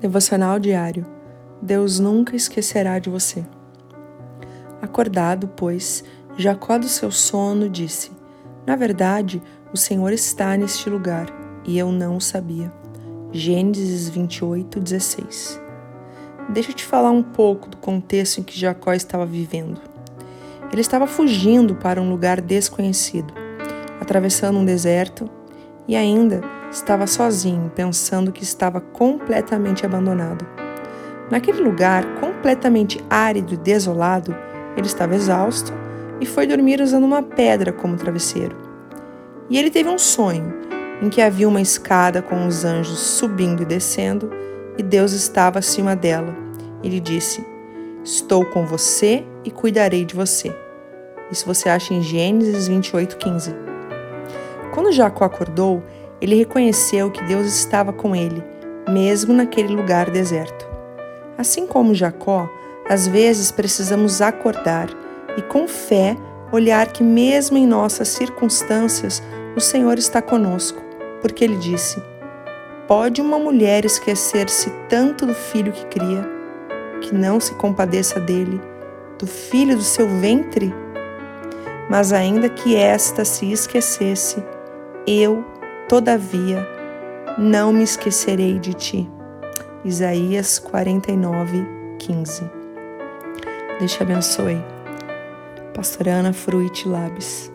Devocional diário. Deus nunca esquecerá de você. Acordado, pois, Jacó do seu sono disse: Na verdade, o Senhor está neste lugar, e eu não o sabia. Gênesis 28, 16. Deixa eu te falar um pouco do contexto em que Jacó estava vivendo. Ele estava fugindo para um lugar desconhecido, atravessando um deserto e ainda estava sozinho, pensando que estava completamente abandonado. Naquele lugar completamente árido e desolado, ele estava exausto e foi dormir usando uma pedra como travesseiro. E ele teve um sonho em que havia uma escada com os anjos subindo e descendo e Deus estava acima dela. Ele disse: Estou com você e cuidarei de você. Isso você acha em Gênesis 28:15. Quando Jacó acordou, ele reconheceu que Deus estava com ele, mesmo naquele lugar deserto. Assim como Jacó, às vezes precisamos acordar e, com fé, olhar que, mesmo em nossas circunstâncias, o Senhor está conosco, porque Ele disse: Pode uma mulher esquecer-se tanto do filho que cria, que não se compadeça dele, do filho do seu ventre? Mas ainda que esta se esquecesse, eu Todavia, não me esquecerei de ti. Isaías 49, 15. Deus te abençoe. Pastor Ana Fruit Labs.